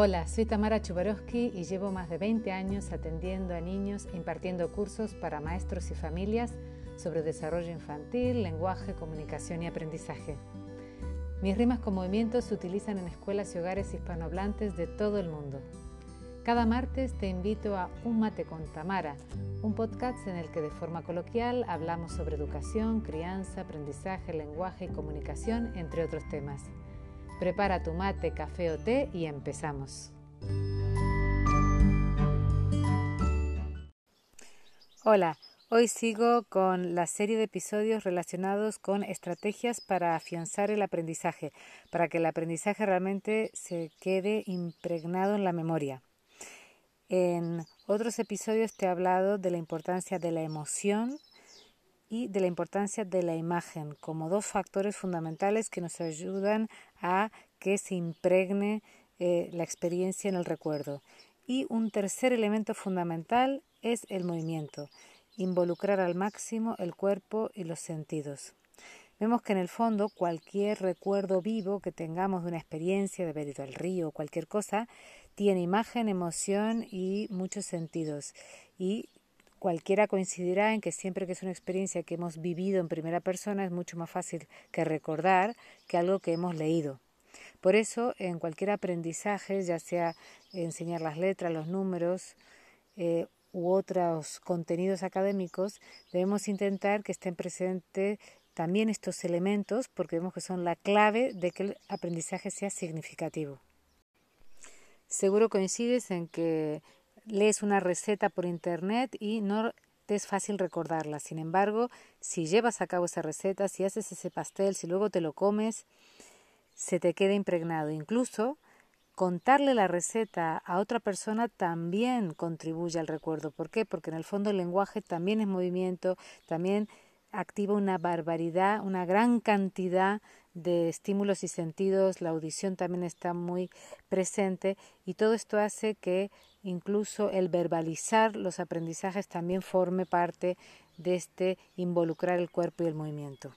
Hola, soy Tamara Chubarovsky y llevo más de 20 años atendiendo a niños impartiendo cursos para maestros y familias sobre desarrollo infantil, lenguaje, comunicación y aprendizaje. Mis rimas con movimientos se utilizan en escuelas y hogares hispanohablantes de todo el mundo. Cada martes te invito a Un Mate con Tamara, un podcast en el que de forma coloquial hablamos sobre educación, crianza, aprendizaje, lenguaje y comunicación, entre otros temas. Prepara tu mate, café o té y empezamos. Hola, hoy sigo con la serie de episodios relacionados con estrategias para afianzar el aprendizaje, para que el aprendizaje realmente se quede impregnado en la memoria. En otros episodios te he hablado de la importancia de la emoción y de la importancia de la imagen como dos factores fundamentales que nos ayudan a que se impregne eh, la experiencia en el recuerdo. Y un tercer elemento fundamental es el movimiento, involucrar al máximo el cuerpo y los sentidos. Vemos que en el fondo cualquier recuerdo vivo que tengamos de una experiencia, de haber ido al río o cualquier cosa, tiene imagen, emoción y muchos sentidos. Y cualquiera coincidirá en que siempre que es una experiencia que hemos vivido en primera persona es mucho más fácil que recordar que algo que hemos leído. Por eso, en cualquier aprendizaje, ya sea enseñar las letras, los números eh, u otros contenidos académicos, debemos intentar que estén presentes también estos elementos porque vemos que son la clave de que el aprendizaje sea significativo. Seguro coincides en que lees una receta por internet y no te es fácil recordarla. Sin embargo, si llevas a cabo esa receta, si haces ese pastel, si luego te lo comes, se te queda impregnado. Incluso contarle la receta a otra persona también contribuye al recuerdo. ¿Por qué? Porque en el fondo el lenguaje también es movimiento, también activa una barbaridad, una gran cantidad de estímulos y sentidos, la audición también está muy presente y todo esto hace que incluso el verbalizar los aprendizajes también forme parte de este involucrar el cuerpo y el movimiento.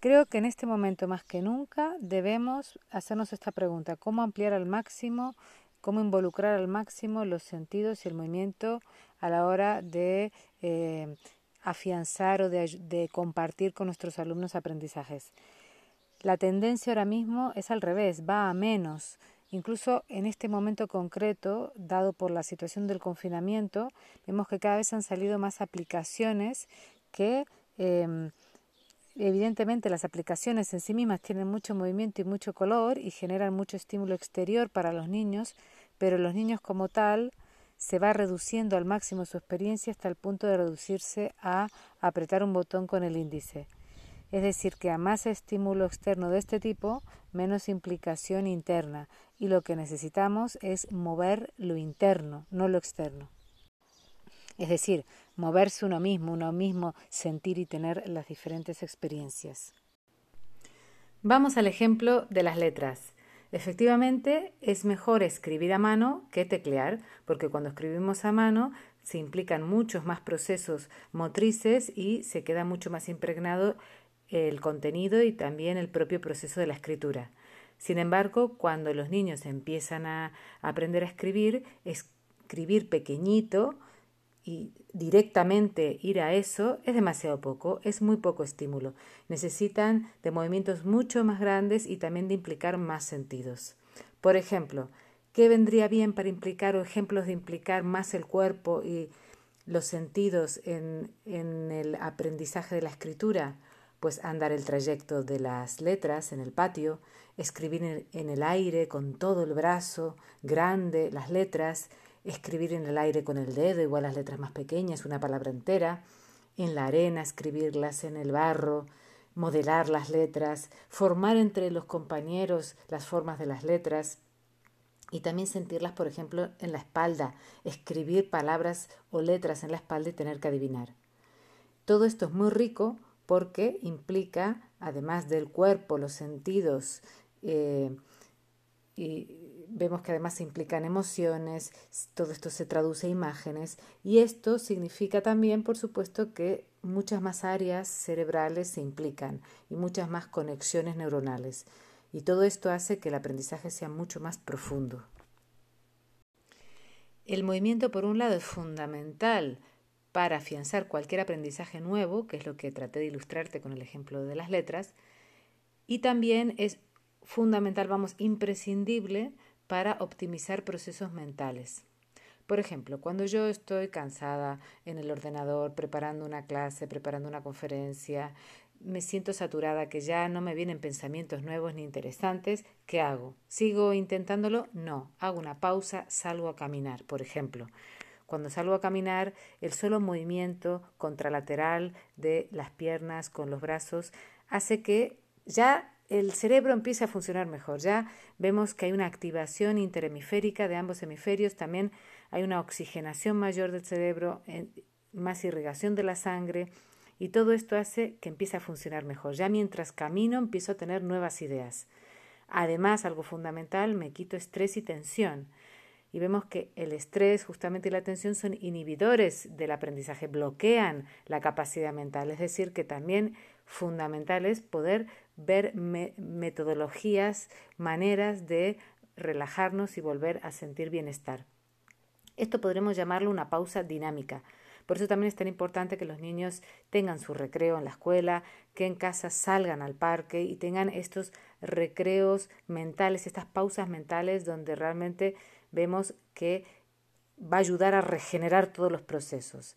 Creo que en este momento más que nunca debemos hacernos esta pregunta, ¿cómo ampliar al máximo, cómo involucrar al máximo los sentidos y el movimiento a la hora de eh, afianzar o de, compartir con nuestros alumnos aprendizajes. La tendencia ahora mismo es al revés, va a menos. Incluso en este momento concreto, dado por la situación del confinamiento, vemos que cada vez han salido más aplicaciones que em, evidentemente las aplicaciones en sí mismas tienen mucho movimiento y mucho color y generan mucho estímulo exterior para los niños, pero los niños como tal se va reduciendo al máximo su experiencia hasta el punto de reducirse a apretar un botón con el índice. Es decir, que a más estímulo externo de este tipo, menos implicación interna, y lo que necesitamos es mover lo interno, no lo externo. Es decir, moverse uno mismo, uno mismo sentir y tener las diferentes experiencias. Vamos al ejemplo de las letras. Efectivamente, es mejor escribir a mano que teclear, porque cuando escribimos a mano se implican muchos más procesos motrices y se queda mucho más impregnado el contenido y también el propio proceso de la escritura. Sin embargo, cuando los niños empiezan a aprender a escribir, escribir pequeñito y directamente ir a eso es demasiado poco, es muy poco estímulo. Necesitan de movimientos mucho más grandes y también de implicar más sentidos. Por ejemplo, ¿qué vendría bien para implicar o ejemplos de implicar más el cuerpo y los sentidos en, en el aprendizaje de la escritura? Pues andar el trayecto de las letras en el patio, escribir en el aire con todo el brazo grande las letras, escribir en el aire con el dedo, igual las letras más pequeñas, una palabra entera, en la arena, escribirlas en el barro, modelar las letras, formar entre los compañeros las formas de las letras y también sentirlas, por ejemplo, en la espalda, escribir palabras o letras en la espalda y tener que adivinar. Todo esto es muy rico porque implica, además del cuerpo, los sentidos, eh, y vemos que además se implican emociones, todo esto se traduce a imágenes y esto significa también, por supuesto, que muchas más áreas cerebrales se implican y muchas más conexiones neuronales. Y todo esto hace que el aprendizaje sea mucho más profundo. El movimiento, por un lado, es fundamental para afianzar cualquier aprendizaje nuevo, que es lo que traté de ilustrarte con el ejemplo de las letras, y también es fundamental, vamos, imprescindible para optimizar procesos mentales. Por ejemplo, cuando yo estoy cansada en el ordenador, preparando una clase, preparando una conferencia, me siento saturada, que ya no me vienen pensamientos nuevos ni interesantes, ¿qué hago? ¿Sigo intentándolo? No, hago una pausa, salgo a caminar, por ejemplo. Cuando salgo a caminar, el solo movimiento contralateral de las piernas con los brazos hace que ya el cerebro empiece a funcionar mejor. Ya vemos que hay una activación interhemisférica de ambos hemisferios, también hay una oxigenación mayor del cerebro, más irrigación de la sangre, y todo esto hace que empiece a funcionar mejor. Ya mientras camino empiezo a tener nuevas ideas. Además, algo fundamental, me quito estrés y tensión. Y vemos que el estrés justamente y la tensión son inhibidores del aprendizaje, bloquean la capacidad mental. Es decir, que también fundamental es poder ver metodologías, maneras de relajarnos y volver a sentir bienestar. Esto podremos llamarlo una pausa dinámica. Por eso también es tan importante que los niños tengan su recreo en la escuela, que en casa salgan al parque y tengan estos recreos mentales, estas pausas mentales donde realmente vemos que va a ayudar a regenerar todos los procesos.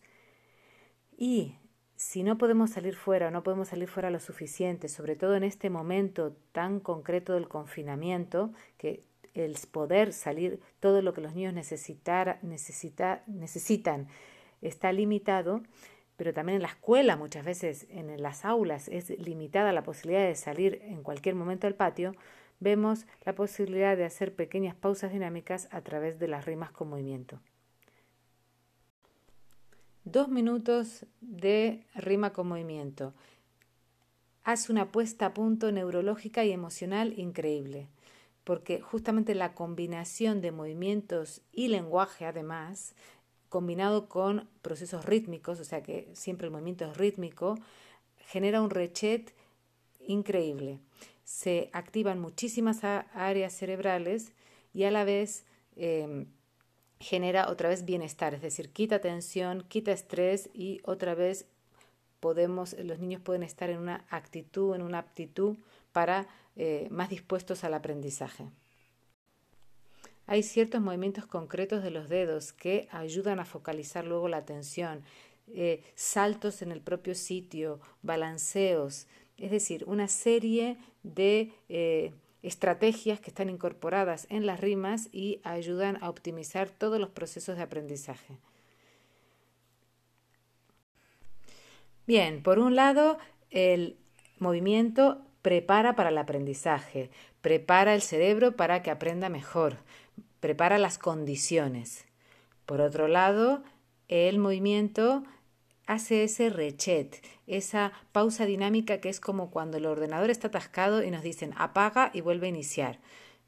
Y si no podemos salir fuera no podemos salir fuera lo suficiente, sobre todo en este momento tan concreto del confinamiento, que el poder salir todo lo que los niños necesitar, necesita, necesitan está limitado, pero también en la escuela muchas veces, en las aulas, es limitada la posibilidad de salir en cualquier momento al patio, vemos la posibilidad de hacer pequeñas pausas dinámicas a través de las rimas con movimiento. Dos minutos de rima con movimiento. Hace una puesta a punto neurológica y emocional increíble, porque justamente la combinación de movimientos y lenguaje, además, combinado con procesos rítmicos, o sea que siempre el movimiento es rítmico, genera un rechet increíble. Se activan muchísimas áreas cerebrales y a la vez em, genera otra vez bienestar, es decir, quita tensión, quita estrés y otra vez podemos, los niños pueden estar en una actitud, en una aptitud para eh, más dispuestos al aprendizaje. Hay ciertos movimientos concretos de los dedos que ayudan a focalizar luego la atención, eh, saltos en el propio sitio, balanceos, es decir, una serie de eh, estrategias que están incorporadas en las rimas y ayudan a optimizar todos los procesos de aprendizaje. Bien, por un lado, el movimiento prepara para el aprendizaje, prepara el cerebro para que aprenda mejor, prepara las condiciones. Por otro lado, el movimiento hace ese rechet, esa pausa dinámica que es como cuando el ordenador está atascado y nos dicen apaga y vuelve a iniciar.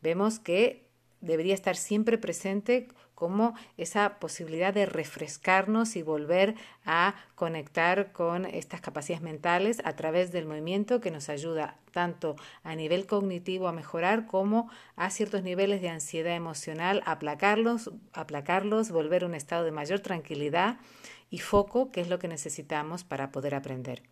Vemos que debería estar siempre presente como esa posibilidad de refrescarnos y volver a conectar con estas capacidades mentales a través del movimiento que nos ayuda tanto a nivel cognitivo a mejorar como a ciertos niveles de ansiedad emocional, aplacarlos, aplacarlos, volver a un estado de mayor tranquilidad y foco, que es lo que necesitamos para poder aprender.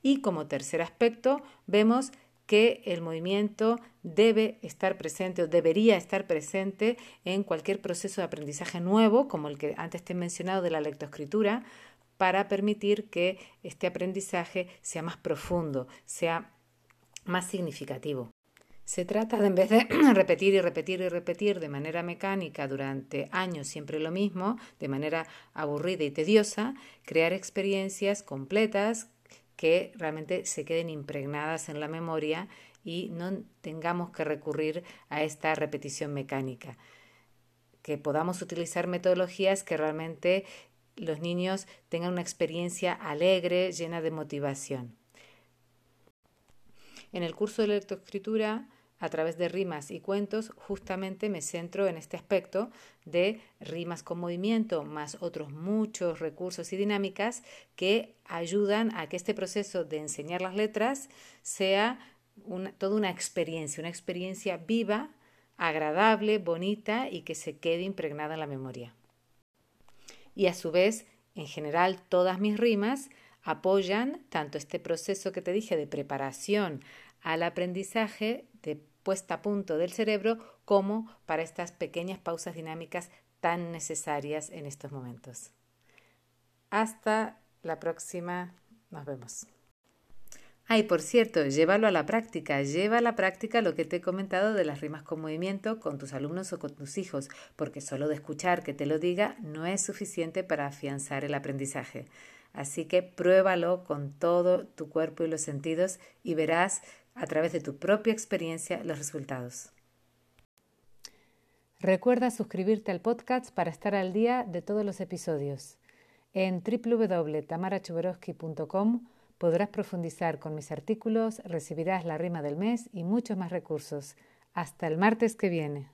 Y como tercer aspecto, vemos que el movimiento debe estar presente o debería estar presente en cualquier proceso de aprendizaje nuevo, como el que antes te he mencionado de la lectoescritura, para permitir que este aprendizaje sea más profundo, sea más significativo. Se trata de, en vez de repetir y repetir y repetir de manera mecánica durante años siempre lo mismo, de manera aburrida y tediosa, crear experiencias completas que realmente se queden impregnadas en la memoria y no tengamos que recurrir a esta repetición mecánica. Que podamos utilizar metodologías que realmente los niños tengan una experiencia alegre, llena de motivación. En el curso de lectoescritura a través de rimas y cuentos, justamente me centro en este aspecto de rimas con movimiento, más otros muchos recursos y dinámicas que ayudan a que este proceso de enseñar las letras sea toda una experiencia, una experiencia viva, agradable, bonita y que se quede impregnada en la memoria. Y a su vez, en general, todas mis rimas apoyan tanto este proceso que te dije de preparación al aprendizaje, de puesta a punto del cerebro, como para estas pequeñas pausas dinámicas tan necesarias en estos momentos. Hasta la próxima. Nos vemos. Ay, por cierto, llévalo a la práctica, lleva a la práctica lo que te he comentado de las rimas con movimiento con tus alumnos o con tus hijos, porque solo de escuchar que te lo diga no es suficiente para afianzar el aprendizaje. Así que pruébalo con todo tu cuerpo y los sentidos y verás a través de tu propia experiencia los resultados. Recuerda suscribirte al podcast para estar al día de todos los episodios. En www.tamarachuberoski.com Podrás profundizar con mis artículos, recibirás la rima del mes y muchos más recursos. Hasta el martes que viene.